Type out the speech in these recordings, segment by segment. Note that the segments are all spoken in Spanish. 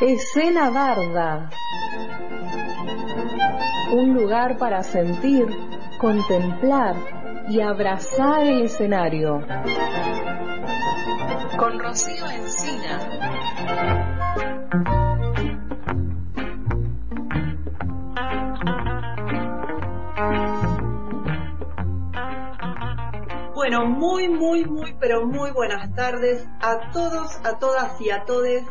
Escena Barda. Un lugar para sentir, contemplar y abrazar el escenario. Con Rocío Encina. Bueno, muy, muy, muy, pero muy buenas tardes a todos, a todas y a todes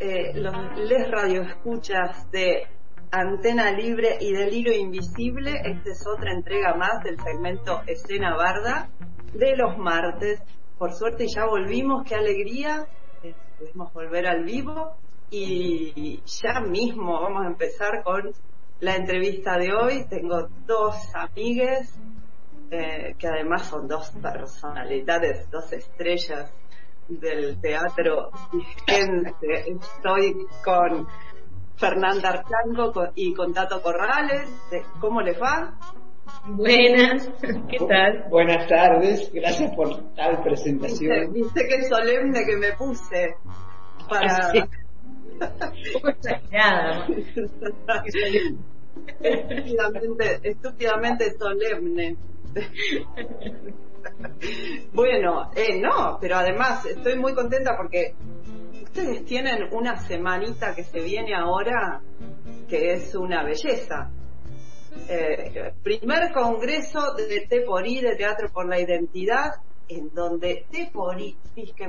eh, los les radioescuchas de Antena Libre y del Hilo Invisible. Esta es otra entrega más del segmento Escena Barda de los martes. Por suerte ya volvimos, qué alegría. Eh, pudimos volver al vivo y ya mismo vamos a empezar con la entrevista de hoy. Tengo dos amigues eh, que además son dos personalidades, dos estrellas del teatro Estoy con Fernanda Archango y con Tato Corrales. ¿Cómo les va? Buenas, ¿qué tal? Buenas tardes, gracias por tal presentación. Viste, qué solemne que me puse para... Un poco exagerada. estúpidamente, estúpidamente solemne. bueno, eh, no, pero además estoy muy contenta porque ustedes tienen una semanita que se viene ahora que es una belleza. Eh, primer congreso de Teporí, de Teatro por la Identidad, en donde Tepori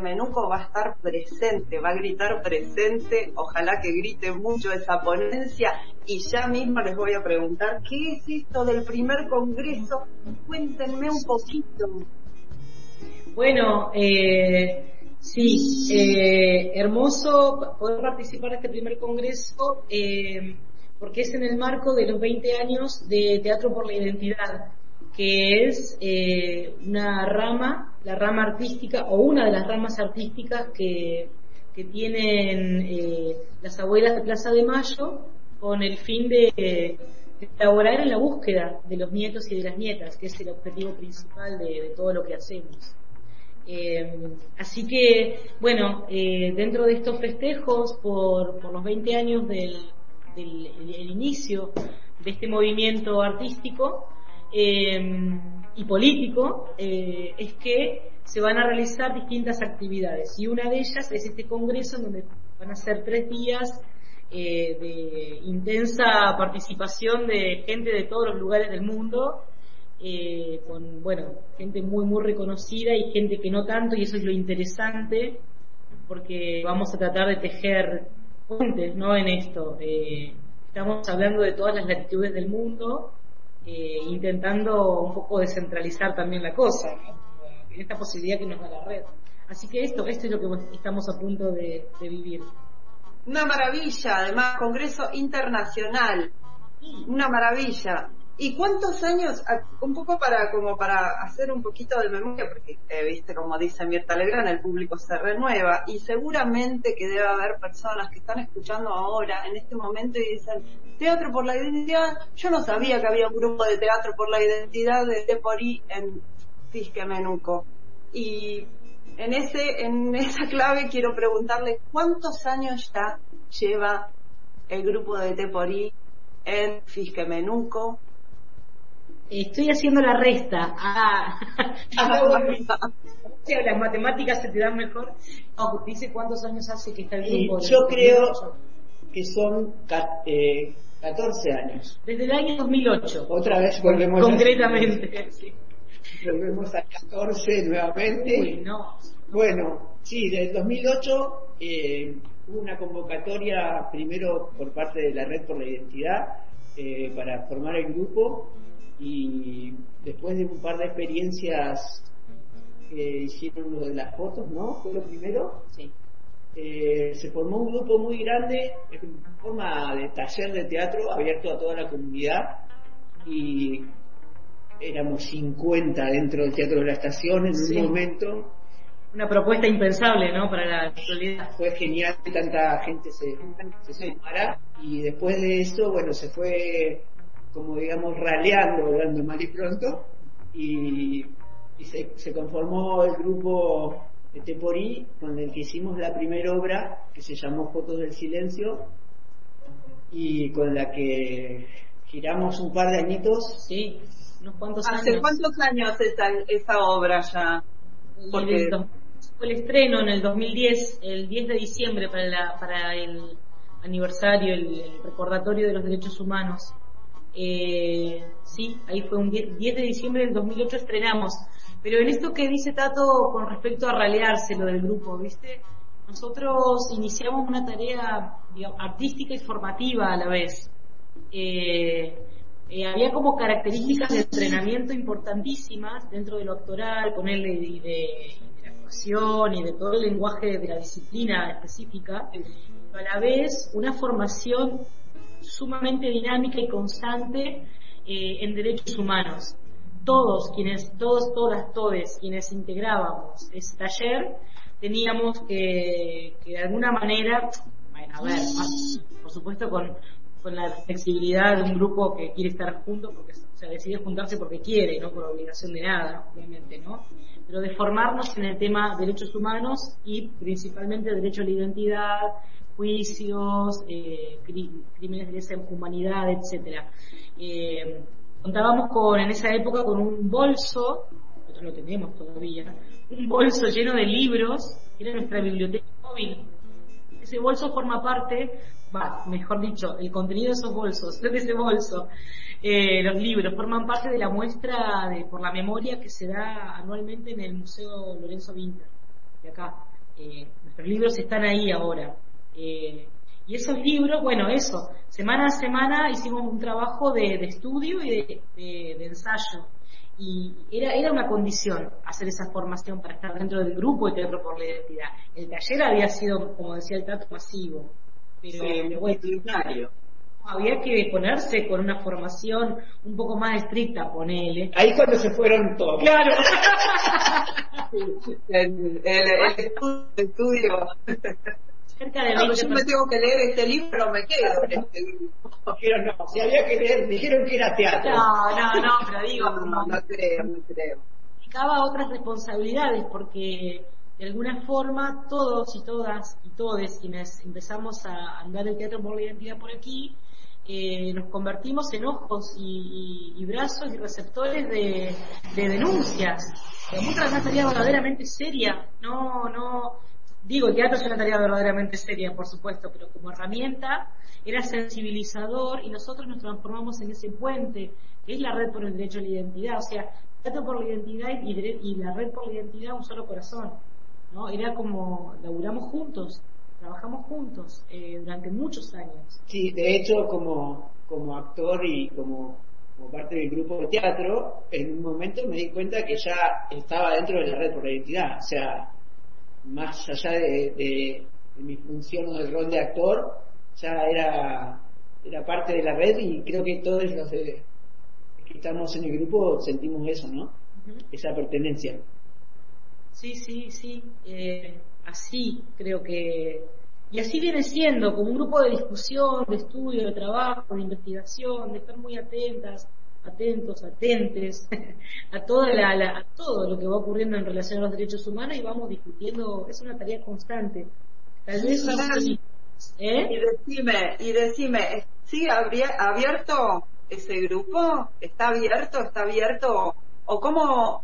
Menuco va a estar presente, va a gritar presente, ojalá que grite mucho esa ponencia y ya mismo les voy a preguntar, ¿qué es esto del primer congreso? Cuéntenme un poquito. Bueno, eh, sí, eh, hermoso poder participar de este primer congreso eh, porque es en el marco de los 20 años de Teatro por la Identidad que es eh, una rama, la rama artística o una de las ramas artísticas que, tienen eh, las abuelas de Plaza de Mayo con el fin de, elaborar en la búsqueda de los nietos y de las nietas, que es el objetivo principal de, todo lo que hacemos. Eh, así que, bueno, dentro de estos festejos por, los 20 años del inicio de este movimiento artístico, Em, y político eh, es que se van a realizar distintas actividades. Y una de ellas es este congreso en donde van a ser tres días eh, de intensa participación de gente de todos los lugares del mundo eh, con bueno gente muy muy reconocida y gente que no tanto y eso es lo interesante porque vamos a tratar de tejer puentes no en esto. Estamos hablando de todas las latitudes del mundo eh, intentando un poco descentralizar también la cosa, esta posibilidad que nos da la red. Así que esto, esto es lo que estamos a punto de, vivir. Una maravilla, además, Congreso Internacional, una maravilla. ¿Y cuántos años, un poco para como para hacer un poquito de memoria, porque eh, viste como dice Mirta Legrand, el público se renueva y seguramente que debe haber personas que están escuchando ahora, en este momento, y dicen, Teatro por la Identidad, yo no sabía que había un grupo de Teatro por la Identidad de Teporí en Fisque Menuco. Y en, ese, en esa clave quiero preguntarle cuántos años ya lleva el grupo de Teporí en Fisque Menuco, Estoy haciendo la resta. Ah, las matemáticas se te dan mejor. No, dice cuántos años hace que está el grupo. yo creo que son 14 eh, años. Desde el año 2008. Otra vez volvemos Concretamente, a, sí. Volvemos a 14 nuevamente. Bueno, sí, desde el 2008 eh, hubo una convocatoria primero por parte de la Red por la Identidad eh, para formar el grupo y después de un par de experiencias que hicieron lo de las fotos, ¿no? Fue lo primero. Sí. Eh, se formó un grupo muy grande en forma de taller de teatro abierto a toda la comunidad y éramos 50 dentro del Teatro de la Estación en un momento. Una propuesta impensable, ¿no? Para la actualidad. Fue genial que tanta gente se, se sumara y después de eso, bueno, se fue como digamos, raleando, hablando mal y pronto, y, se, conformó el grupo de Teporí, con el que hicimos la primera obra, que se llamó Fotos del Silencio, y con la que giramos un par de añitos. Sí, unos cuantos ¿Hace cuántos años esa, esa obra ya? Porque... Fue el estreno en el 2010, el 10 de diciembre para, la, para el aniversario, el, recordatorio de los derechos humanos. Eh, sí, ahí fue un 10, de diciembre del 2008 estrenamos. Pero en esto que dice Tato con respecto a ralearse lo del grupo, ¿viste? Nosotros iniciamos una tarea artística y formativa a la vez. Eh, eh, había como características de entrenamiento importantísimas dentro de lo actoral, ponerle de, de, de, la actuación y de todo el lenguaje de la disciplina específica, pero a la vez una formación sumamente dinámica y constante eh, en derechos humanos. Todos quienes, todos, todas, todes quienes integrábamos ese taller, teníamos que, que de alguna manera, bueno, a ver, por supuesto con, con la flexibilidad de un grupo que quiere estar juntos porque o sea, decide juntarse porque quiere, no por obligación de nada, obviamente, ¿no? Pero de formarnos en el tema derechos humanos y principalmente derecho a la identidad, juicios, eh, crímenes de lesa humanidad, etcétera. Eh, contábamos con en esa época con un bolso, nosotros lo tenemos todavía, un bolso lleno de libros, que era nuestra biblioteca móvil. Ese bolso forma parte, va, mejor dicho, el contenido de esos bolsos, de ese bolso, eh, los libros forman parte de la muestra de, por la memoria que se da anualmente en el Museo Lorenzo Winter, de acá. Nuestros libros están ahí ahora. Eh, y esos libros, bueno, eso, semana a semana hicimos un trabajo de, estudio y de, ensayo. Y era, era una condición hacer esa formación para estar dentro del grupo de Teatro por la Identidad. El taller había sido, como decía el Tato, masivo. Pero, había que ponerse con una formación un poco más estricta, ponele. Ahí cuando se fueron todos. Claro. el, estudio. Cerca de yo me tengo que leer este libro, me quedo en este libro. no, si había que leer, dijeron que era teatro. No, no, no, pero digo, no, no, creo, no creo. otras responsabilidades porque de alguna forma todos y todas y todes quienes empezamos a andar el teatro por la identidad por aquí, eh, nos convertimos en ojos y, y, brazos y receptores de, de denuncias. La muestra es una tarea verdaderamente seria, no, no, digo, el teatro es una tarea verdaderamente seria, por supuesto, pero como herramienta era sensibilizador y nosotros nos transformamos en ese puente, que es la red por el derecho a la identidad, o sea, teatro por la identidad y, y la red por la identidad un solo corazón, ¿no? Era como, laburamos juntos, trabajamos juntos eh, durante muchos años. Sí, de hecho, como, como actor y como, como, parte del grupo de teatro, en un momento me di cuenta que ya estaba dentro de la red por la identidad. O sea, más allá de, mi función o del rol de actor, ya era, era parte de la red y creo que todos los que estamos en el grupo sentimos eso, ¿no? Esa pertenencia. Sí, sí, sí. Eh, así creo que... Y así viene siendo, como un grupo de discusión, de estudio, de trabajo, de investigación, de estar muy atentas, atentos, atentes a, toda la, a todo lo que va ocurriendo en relación a los derechos humanos y vamos discutiendo, es una tarea constante. Tal vez ¿eh? Y decime, y decime, ¿sigue abierto ese grupo? ¿Está abierto? ¿Está abierto? ¿O cómo,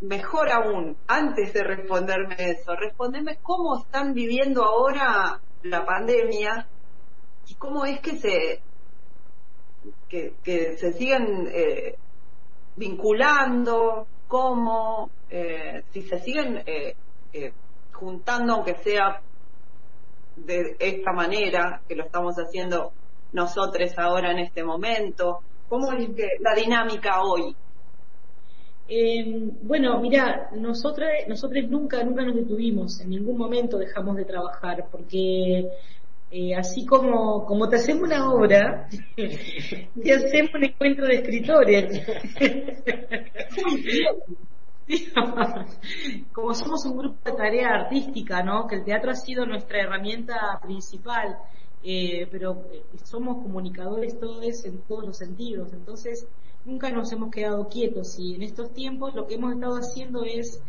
mejor aún, antes de responderme eso, respondeme cómo están viviendo ahora la pandemia y cómo es que se que, que se siguen eh, vinculando, cómo, eh, si se siguen eh, juntando, aunque sea de esta manera, que lo estamos haciendo nosotros ahora en este momento, cómo es que la dinámica hoy. Eh, bueno, mira, nosotros, nosotros nunca, nunca nos detuvimos, en ningún momento dejamos de trabajar, porque eh, así como, como te hacemos una obra, te hacemos un encuentro de escritores. como somos un grupo de tarea artística, ¿no? Que el teatro ha sido nuestra herramienta principal, eh, pero eh, somos comunicadores todos en todos los sentidos, entonces nunca nos hemos quedado quietos y en estos tiempos lo que hemos estado haciendo es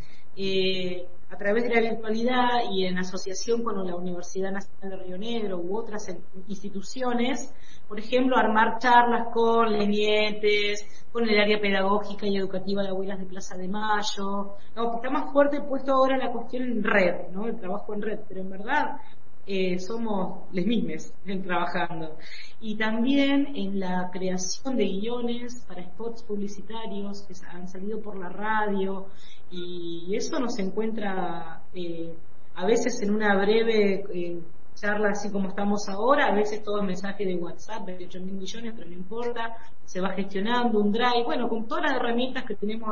eh, a través de la virtualidad y en asociación con la Universidad Nacional de Río Negro u otras instituciones, por ejemplo, armar charlas con lenientes, con el área pedagógica y educativa de abuelas de Plaza de Mayo. No, está más fuerte puesto ahora la cuestión en red, ¿no? El trabajo en red, pero en verdad eh, somos les mismes trabajando. Y también en la creación de guiones para spots publicitarios que han salido por la radio y eso nos encuentra eh, a veces en una breve eh, charla así como estamos ahora, a veces todo mensaje de WhatsApp, 28 mil millones, pero no importa, se va gestionando un drive, bueno, con todas las herramientas que tenemos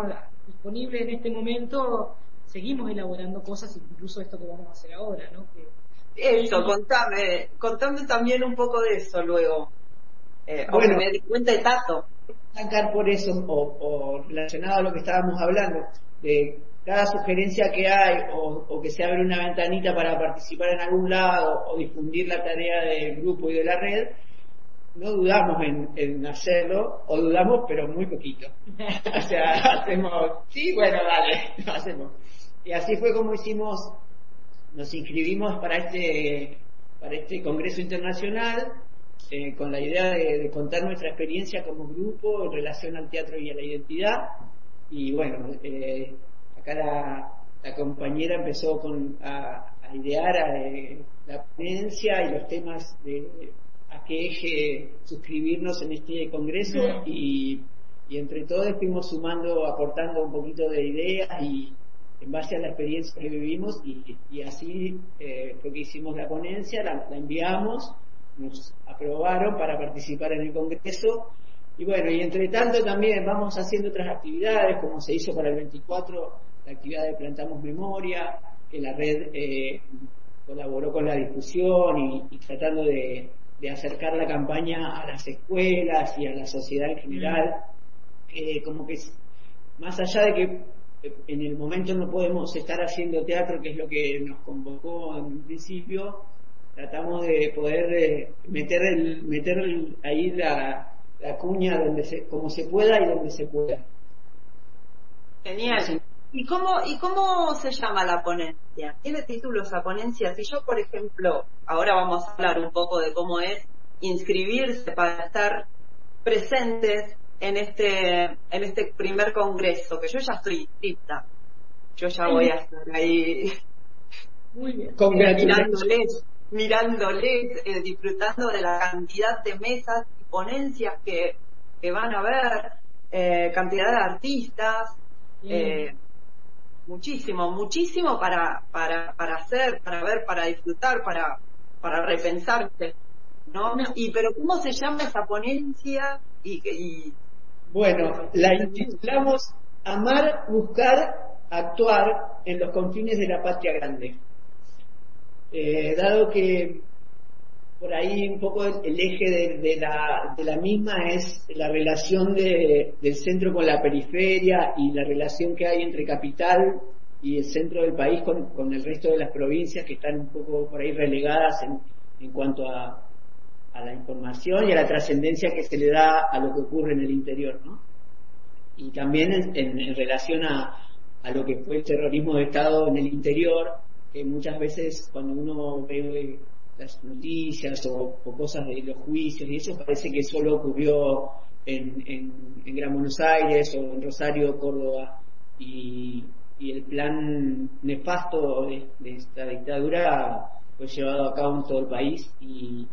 disponibles en este momento, seguimos elaborando cosas, incluso esto que vamos a hacer ahora, ¿no? Eso, contame, contame también un poco de eso luego. Eh, bueno, me di cuenta de Tato. Sacar por eso, o, relacionado a lo que estábamos hablando, de cada sugerencia que hay, o, que se abre una ventanita para participar en algún lado, o difundir la tarea del grupo y de la red, no dudamos en, en hacerlo, o dudamos, pero muy poquito. o sea, hacemos, sí, bueno, dale, lo hacemos. Y así fue como hicimos nos inscribimos para este, para este Congreso Internacional eh, con la idea de, contar nuestra experiencia como grupo en relación al teatro y a la identidad. Y bueno, eh, acá la, compañera empezó con, a, idear eh, la ponencia y los temas de a qué eje suscribirnos en este congreso y, y entre todos fuimos sumando, aportando un poquito de ideas y, en base a la experiencia que vivimos y, así eh, fue que hicimos la ponencia, la, enviamos, nos aprobaron para participar en el Congreso y bueno, y entre tanto también vamos haciendo otras actividades, como se hizo para el 24, la actividad de Plantamos Memoria, que la red eh, colaboró con la discusión y, tratando de, acercar la campaña a las escuelas y a la sociedad en general, mm. como que más allá de que en el momento no podemos estar haciendo teatro, que es lo que nos convocó en un principio, tratamos de poder eh, meter, el, meter ahí la, cuña donde se, como se pueda y donde se pueda. Genial. ¿Y cómo, ¿Y cómo se llama la ponencia? ¿Tiene título esa ponencia? Si yo, por ejemplo, ahora vamos a hablar un poco de cómo es inscribirse para estar presentes en este, en este primer congreso, que yo ya estoy inscrita. Yo ya voy a estar ahí mirándoles, mirándoles eh, disfrutando de la cantidad de mesas y ponencias que, que van a ver, eh, cantidad de artistas, eh, muchísimo, muchísimo para, para, para hacer, para ver, para disfrutar, para, para repensarse. ¿no? Y pero ¿cómo se llama esa ponencia? Y, y bueno, la intitulamos Amar, Buscar, Actuar en los confines de la patria grande. Eh, dado que por ahí un poco el, eje de, la, de, la, misma es la relación del centro con la periferia y la relación que hay entre capital y el centro del país con, el resto de las provincias que están un poco por ahí relegadas en, en cuanto a, a la información y a la trascendencia que se le da a lo que ocurre en el interior, ¿no? Y también en, relación a, a, lo que fue el terrorismo de Estado en el interior, que muchas veces cuando uno ve las noticias o, cosas de los juicios y eso parece que solo ocurrió en, en, Gran Buenos Aires o en Rosario, Córdoba y, y el plan nefasto de, de, esta dictadura fue llevado a cabo en todo el país y,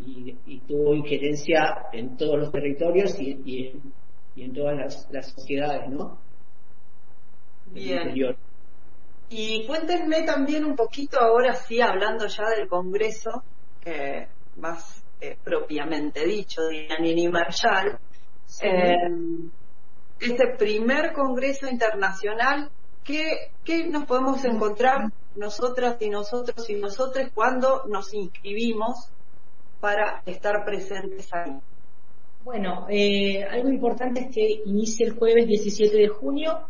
y, tuvo injerencia en todos los territorios y, en, todas las, sociedades, ¿no? Bien. Y cuéntenme también un poquito, ahora sí, hablando ya del Congreso, más eh, propiamente dicho, de Nini Marshall, eh, este primer Congreso Internacional, ¿qué, ¿qué nos podemos encontrar nosotras y nosotros y nosotros cuando nos inscribimos para estar presentes ahí? Bueno, eh, algo importante es que inicia el jueves 17 de junio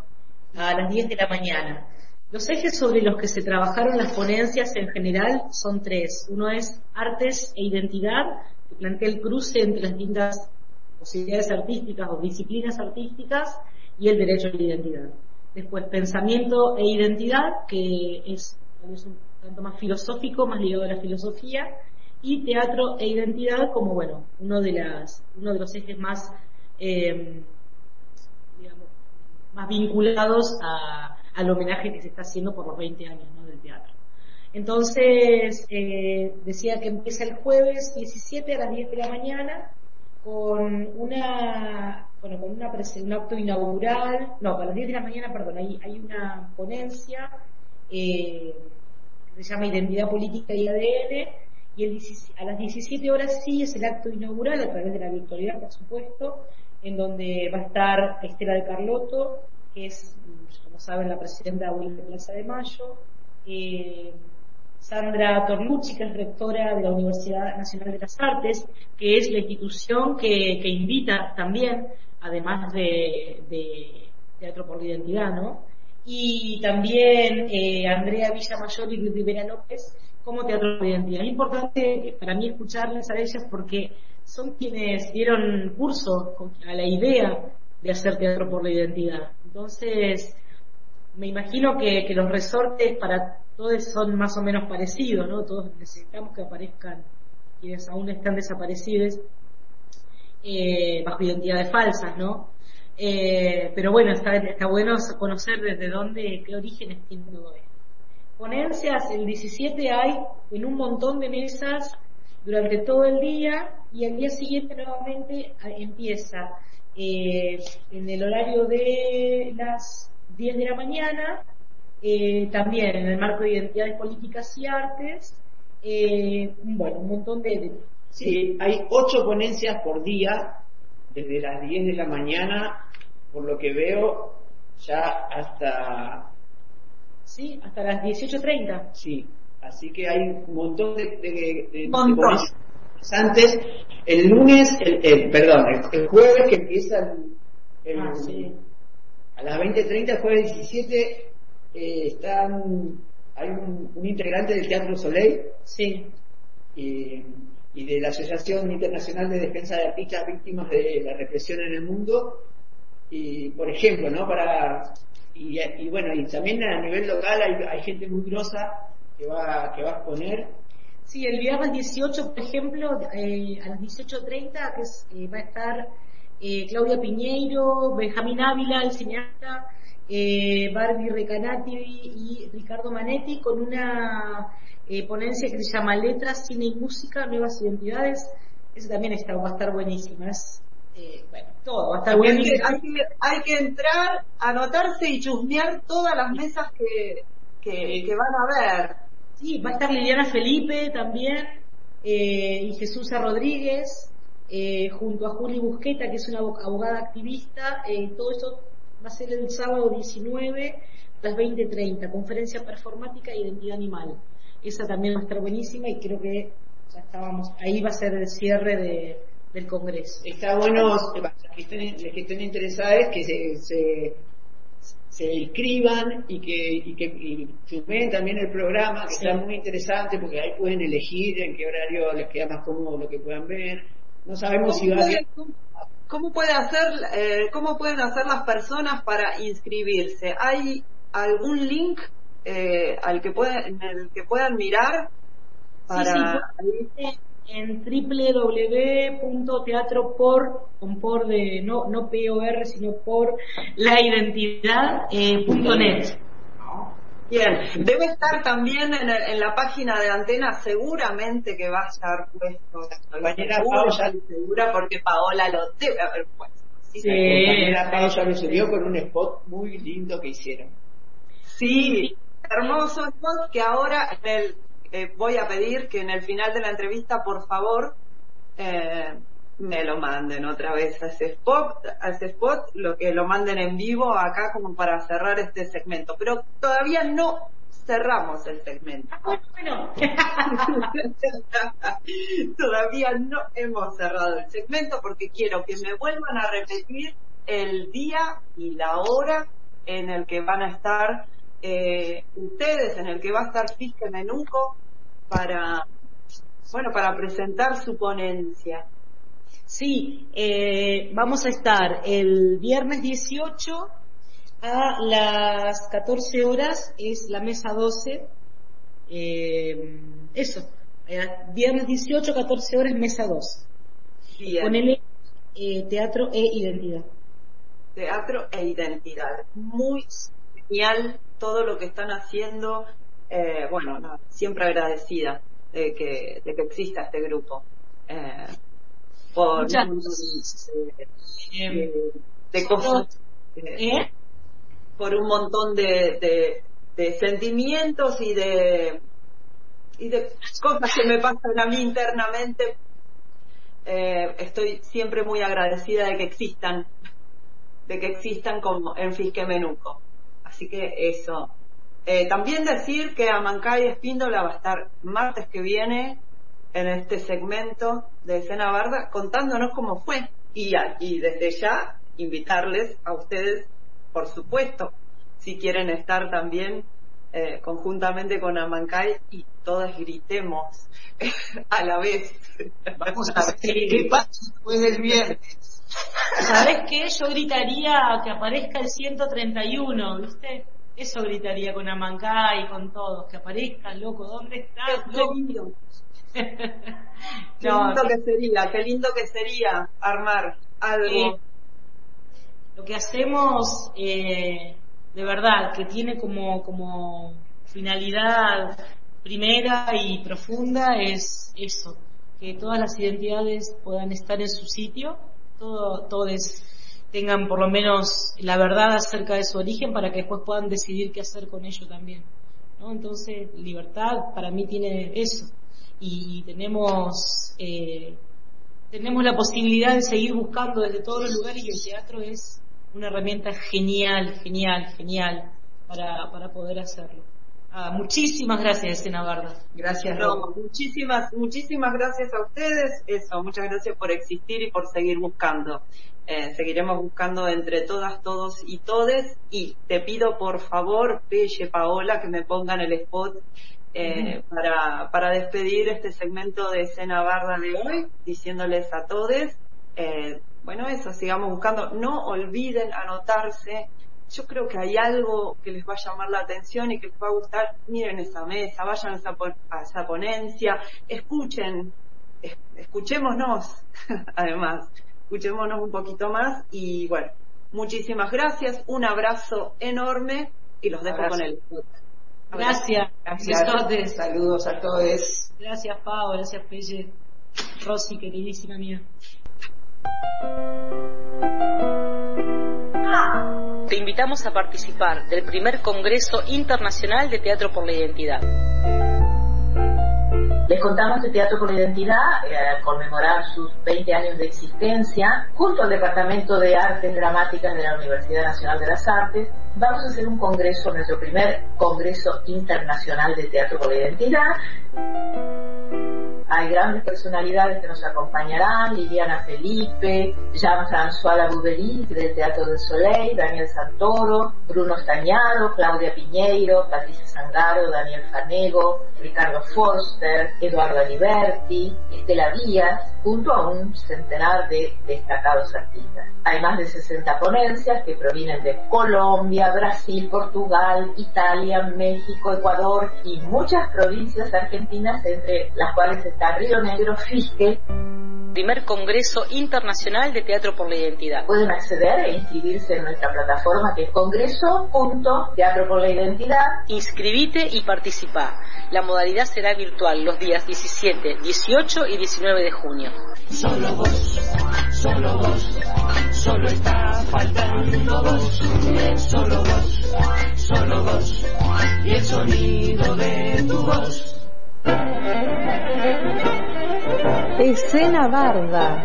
a las 10 de la mañana. Los ejes sobre los que se trabajaron las ponencias en general son tres. Uno es artes e identidad, que plantea el cruce entre las distintas posibilidades artísticas o disciplinas artísticas y el derecho a la identidad. Después, pensamiento e identidad, que es, un tanto más filosófico, más ligado a la filosofía. Y teatro e identidad como, bueno, uno de, las, uno de los ejes más, eh, más vinculados al homenaje que se está haciendo por los 20 años del teatro. Entonces, eh, decía que empieza el jueves 17 a las 10 de la mañana con una, bueno, con una un acto inaugural, no, a las 10 de la mañana, perdón, hay, hay una ponencia eh, que se llama Identidad Política y ADN, y a las 17 horas sí es el acto inaugural a través de la virtualidad, por supuesto, en donde va a estar Estela de Carlotto, que es, como saben, la presidenta de Plaza de Mayo, eh, Sandra Torlucci, que es rectora de la Universidad Nacional de las Artes, que es la institución que, invita también, además de, Teatro por la Identidad, ¿no? Y también eh, Andrea Villamayor y Luis Rivera López como Teatro por la Identidad. Es importante para mí escucharles a ellas porque son quienes dieron curso a la idea de hacer Teatro por la Identidad. Entonces, me imagino que los resortes para todos son más o menos parecidos, ¿no? Todos necesitamos que aparezcan quienes aún están desaparecidos eh, bajo identidades falsas, ¿no? Eh, pero bueno, está, está bueno conocer desde dónde, qué orígenes tiene todo esto. Ponencias, el 17 hay en un montón de mesas durante todo el día y el día siguiente nuevamente empieza eh, en el horario de las 10 de la mañana eh, también en el marco de identidades políticas y artes, eh, bueno, un montón de... Sí, hay ocho ponencias por día, desde las 10 de la mañana, por lo que veo, ya hasta... Sí, hasta las 18.30. Sí, así que hay un montón de, de, antes el lunes el, perdón el, jueves que empieza el, ah, a las 20.30 jueves 17 eh, están, hay un, integrante del Teatro Soleil sí. y, de la Asociación Internacional de Defensa de Artistas Víctimas de la Represión en el Mundo. Y, por ejemplo, ¿no? Para, y, bueno, y también a nivel local hay, gente muy grosa que va, que va a exponer. Sí, el viernes 18, por ejemplo, eh, a las 18.30 que eh, va a estar Claudia Piñeiro, Benjamín Ávila, el cineasta, eh, Barbie Recanati y Ricardo Manetti con una eh, ponencia que se llama Letras, Cine y Música, Nuevas Identidades. Eso también está, va a estar buenísima. Eh, bueno, todo va a estar buenísimo. Hay que, entrar, anotarse y chusmear todas las mesas que, que, van a ver. Sí, va a estar Liliana Felipe también y Jesús Rodríguez. junto a Juli Busqueta, que es una abogada activista, todo esto va a ser el sábado 19 a las 20.30, conferencia performática e identidad animal. Esa también va a estar buenísima y creo que ya estábamos, ahí va a ser el cierre de, del Congreso. Está bueno, los que estén, que estén interesados, que se, se, se inscriban y que, y que también el programa, que está muy interesante porque ahí pueden elegir en qué horario les queda más cómodo lo que puedan ver. No sabemos si va a ¿Cómo, puede hacer, eh, ¿Cómo pueden hacer las personas para inscribirse? ¿Hay algún link eh, al que puedan, en el que puedan mirar? Para... Sí, sí, en www.teatropor, con por de, no, no POR, sino por la identidad, eh, net. Bien, debe estar también en, la página de Antena, seguramente que va a estar puesto. Compañera Paola segura porque Paola lo debe haber puesto. Sí, sí. compañera Paola lo subió con un spot muy lindo que hicieron. Sí, hermoso spot que ahora el, eh, voy a pedir que en el final de la entrevista, por favor, eh, me lo manden otra vez a ese spot, a ese spot, lo que lo manden en vivo acá como para cerrar este segmento. Pero todavía no cerramos el segmento. Ah, bueno. todavía no hemos cerrado el segmento porque quiero que me vuelvan a repetir el día y la hora en el que van a estar eh, ustedes, en el que va a estar Fisca Menuco para, bueno, para presentar su ponencia. Sí, eh, vamos a estar el viernes 18 A las 14 horas es la mesa 12. Eh, eso, viernes 18, 14 horas, mesa 2. Con el eh, teatro e identidad. Teatro e identidad. Muy genial todo lo que están haciendo. Eh, bueno, siempre agradecida de que, de que exista este grupo. Eh, por Muchas un de, cosas. ¿Eh? Por un montón de, de, sentimientos y de y de cosas que me pasan a mí internamente eh, estoy siempre muy agradecida de que existan de que existan como en Fisque Menuco así que eso eh, también decir que Amancay Espíndola va a estar martes que viene en este segmento de Escena Barda contándonos cómo fue y, y desde ya invitarles a ustedes, por supuesto, si quieren estar también eh, conjuntamente con Amancay y todas gritemos a la vez. Vamos a ver qué pasa después del viernes. ¿Sabes qué? Yo gritaría que aparezca el 131, ¿viste? Eso gritaría con Amancay y con todos, que aparezca, loco, ¿dónde estás? Qué lindo. qué lindo que sería, qué lindo que sería armar algo. lo que hacemos, eh, de verdad, que tiene como, como finalidad primera y profunda es eso, que todas las identidades puedan estar en su sitio, todo, todos tengan por lo menos la verdad acerca de su origen para que después puedan decidir qué hacer con ello también. ¿no? Entonces, libertad para mí tiene eso. Y tenemos, eh, tenemos la posibilidad de seguir buscando desde todos los lugares y el teatro es una herramienta genial, genial, genial para, para poder hacerlo. Ah, muchísimas gracias, Sena Gracias, no, muchísimas, muchísimas gracias a ustedes. Eso, muchas gracias por existir y por seguir buscando. Eh, seguiremos buscando entre todas, todos y todes. Y te pido por favor, Pelle, Paola, que me pongan el spot eh, para, para despedir este segmento de escena barda de hoy, diciéndoles a todos, eh, bueno, eso, sigamos buscando. No olviden anotarse. Yo creo que hay algo que les va a llamar la atención y que les va a gustar. Miren esa mesa, vayan a esa, a esa ponencia, escuchen, escuchémonos, además escuchémonos un poquito más y bueno, muchísimas gracias, un abrazo enorme y los dejo con él. Gracias. Gracias. Saludos a todos. Gracias, Pau. Gracias, Pelle. Rosy, queridísima mía. Te invitamos a participar del primer Congreso Internacional de Teatro por la Identidad. Les contamos que Teatro por la Identidad, eh, conmemorar sus 20 años de existencia, junto al Departamento de Artes Dramáticas de la Universidad Nacional de las Artes, vamos a hacer un congreso, nuestro primer Congreso Internacional de Teatro por la Identidad, hay grandes personalidades que nos acompañarán, Liliana Felipe, Jean-François Labouverie del Teatro del Soleil, Daniel Santoro, Bruno Stañaro, Claudia Piñeiro, Patricia Sangaro, Daniel Fanego, Ricardo Forster, Eduardo Aliberti, Estela Díaz, junto a un centenar de destacados artistas. Hay más de 60 ponencias que provienen de Colombia, Brasil, Portugal, Italia, México, Ecuador y muchas provincias argentinas, entre las cuales está Río Negro, Fisque. Primer Congreso Internacional de Teatro por la Identidad. Pueden acceder e inscribirse en nuestra plataforma que es congreso.teatro por la identidad. Inscribite y participa. La modalidad será virtual los días 17, 18 y 19 de junio. Solo vos, solo vos, solo está faltando vos. Solo vos, solo vos, y el sonido de tu voz. Escena Barda.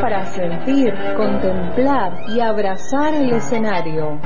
Para sentir, contemplar y abrazar el escenario.